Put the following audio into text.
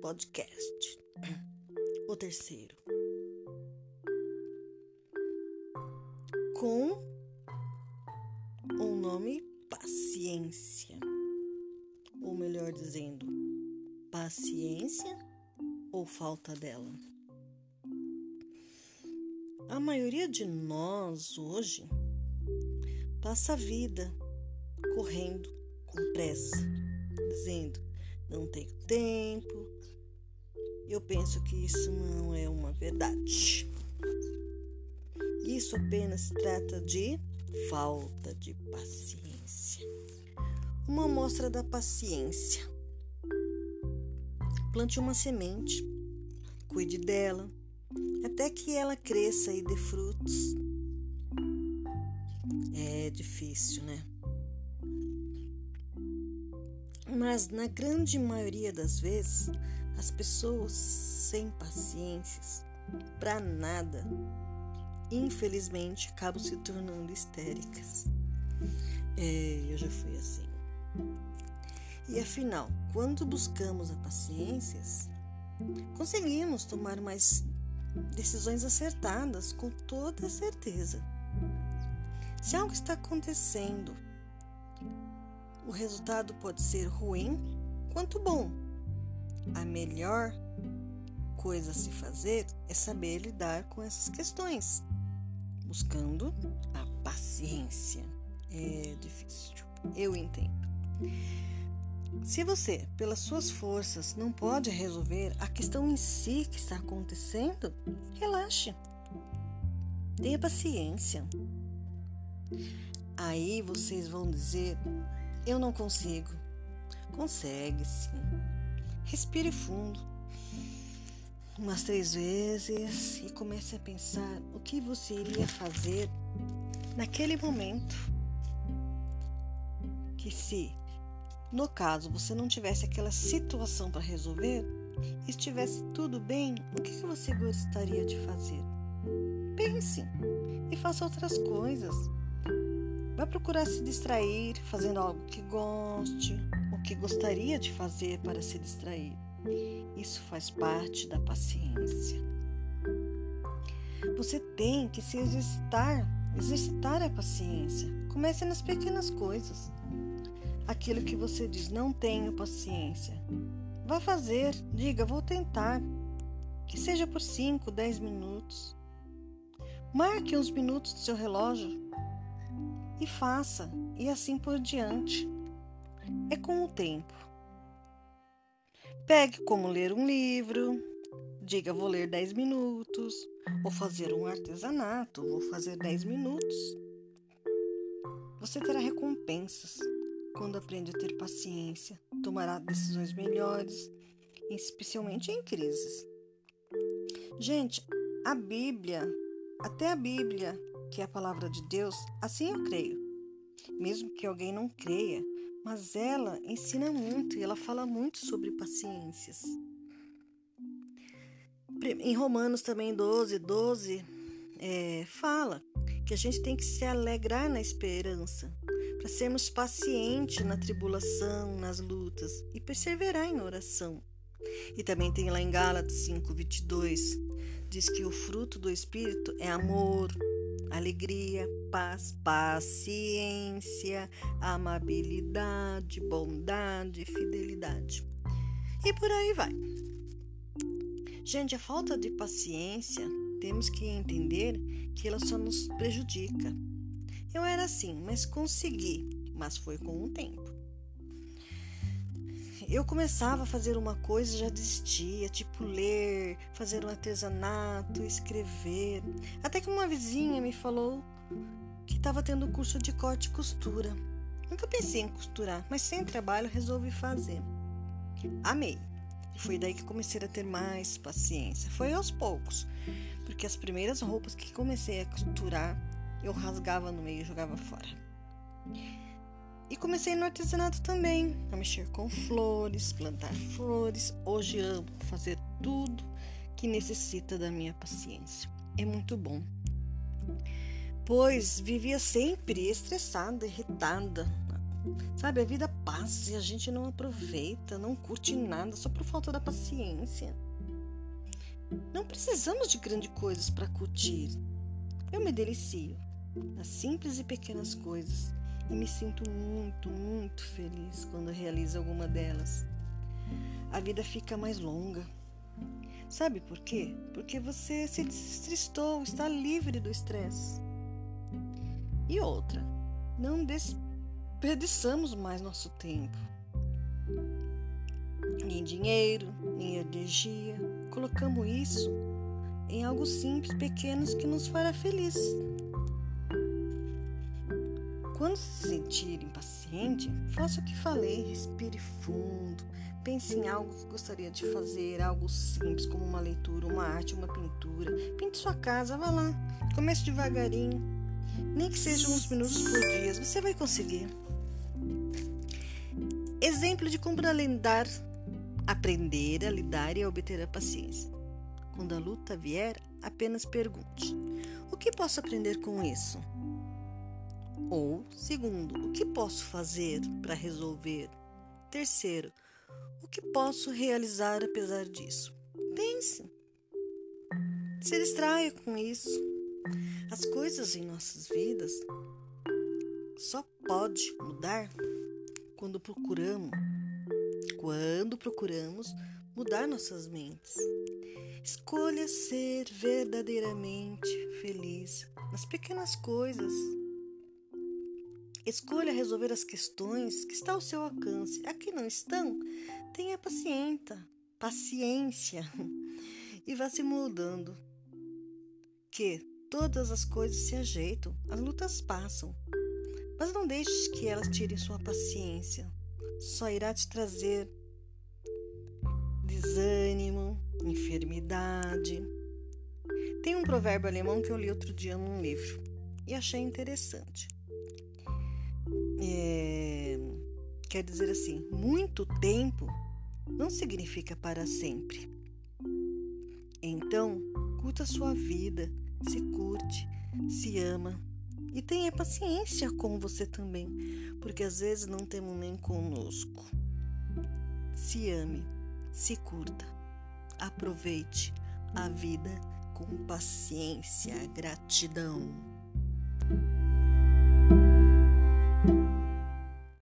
podcast. O terceiro. Com o nome paciência. Ou melhor dizendo, paciência ou falta dela. A maioria de nós hoje passa a vida correndo com pressa, dizendo não tenho tempo. Eu penso que isso não é uma verdade. Isso apenas se trata de falta de paciência. Uma amostra da paciência. Plante uma semente, cuide dela, até que ela cresça e dê frutos. É difícil, né? Mas na grande maioria das vezes, as pessoas sem paciências para nada, infelizmente, acabam se tornando histéricas. É, eu já fui assim. E afinal, quando buscamos a paciência, conseguimos tomar mais decisões acertadas com toda certeza. Se algo está acontecendo o resultado pode ser ruim quanto bom. A melhor coisa a se fazer é saber lidar com essas questões, buscando a paciência. É difícil, eu entendo. Se você, pelas suas forças, não pode resolver a questão em si que está acontecendo, relaxe. Tenha paciência. Aí vocês vão dizer eu não consigo. Consegue sim. Respire fundo umas três vezes e comece a pensar o que você iria fazer naquele momento. Que se, no caso, você não tivesse aquela situação para resolver, estivesse tudo bem, o que você gostaria de fazer? Pense e faça outras coisas. Vai procurar se distrair fazendo algo que goste, o que gostaria de fazer para se distrair. Isso faz parte da paciência. Você tem que se exercitar, exercitar a paciência. Comece nas pequenas coisas. Aquilo que você diz, não tenho paciência. Vá fazer, diga, vou tentar. Que seja por 5, 10 minutos. Marque uns minutos do seu relógio e faça, e assim por diante. É com o tempo. Pegue como ler um livro, diga vou ler 10 minutos, ou fazer um artesanato, vou fazer 10 minutos. Você terá recompensas quando aprende a ter paciência, tomará decisões melhores, especialmente em crises. Gente, a Bíblia, até a Bíblia que é a palavra de Deus, assim eu creio. Mesmo que alguém não creia, mas ela ensina muito e ela fala muito sobre paciências. Em Romanos também 12, 12, é, fala que a gente tem que se alegrar na esperança, para sermos pacientes na tribulação, nas lutas e perseverar em oração. E também tem lá em Gálatas 5, 22, diz que o fruto do Espírito é amor, alegria, paz, paciência, amabilidade, bondade, fidelidade. E por aí vai. Gente, a falta de paciência, temos que entender que ela só nos prejudica. Eu era assim, mas consegui, mas foi com o tempo eu começava a fazer uma coisa e já desistia, tipo ler, fazer um artesanato, escrever. Até que uma vizinha me falou que estava tendo curso de corte e costura. Nunca pensei em costurar, mas sem trabalho resolvi fazer. Amei. Foi daí que comecei a ter mais paciência. Foi aos poucos, porque as primeiras roupas que comecei a costurar, eu rasgava no meio e jogava fora. E comecei no artesanato também, a mexer com flores, plantar flores. Hoje amo fazer tudo que necessita da minha paciência. É muito bom. Pois vivia sempre estressada, irritada Sabe, a vida passa e a gente não aproveita, não curte nada só por falta da paciência. Não precisamos de grandes coisas para curtir. Eu me delicio nas simples e pequenas coisas e me sinto muito, muito feliz quando realizo alguma delas. A vida fica mais longa. Sabe por quê? Porque você se destristou, está livre do estresse. E outra, não desperdiçamos mais nosso tempo. Nem dinheiro, nem energia. Colocamos isso em algo simples, pequenos que nos fará feliz. Quando se sentir impaciente, faça o que falei, respire fundo, pense em algo que gostaria de fazer, algo simples como uma leitura, uma arte, uma pintura. Pinte sua casa, vá lá, comece devagarinho, nem que sejam uns minutos por dia, você vai conseguir. Exemplo de como lidar, aprender a lidar e a obter a paciência. Quando a luta vier, apenas pergunte: o que posso aprender com isso? Ou, segundo, o que posso fazer para resolver? Terceiro, o que posso realizar apesar disso? Pense. Se distraia com isso. As coisas em nossas vidas só pode mudar quando procuramos, quando procuramos mudar nossas mentes. Escolha ser verdadeiramente feliz nas pequenas coisas Escolha resolver as questões que estão ao seu alcance. Aqui não estão, tenha paciência, paciência e vá se mudando. Que todas as coisas se ajeitam, as lutas passam. Mas não deixe que elas tirem sua paciência. Só irá te trazer desânimo, enfermidade. Tem um provérbio alemão que eu li outro dia num livro e achei interessante é, quer dizer assim, muito tempo não significa para sempre. Então, curta a sua vida, se curte, se ama e tenha paciência com você também, porque às vezes não temos nem conosco. Se ame, se curta, aproveite a vida com paciência, gratidão.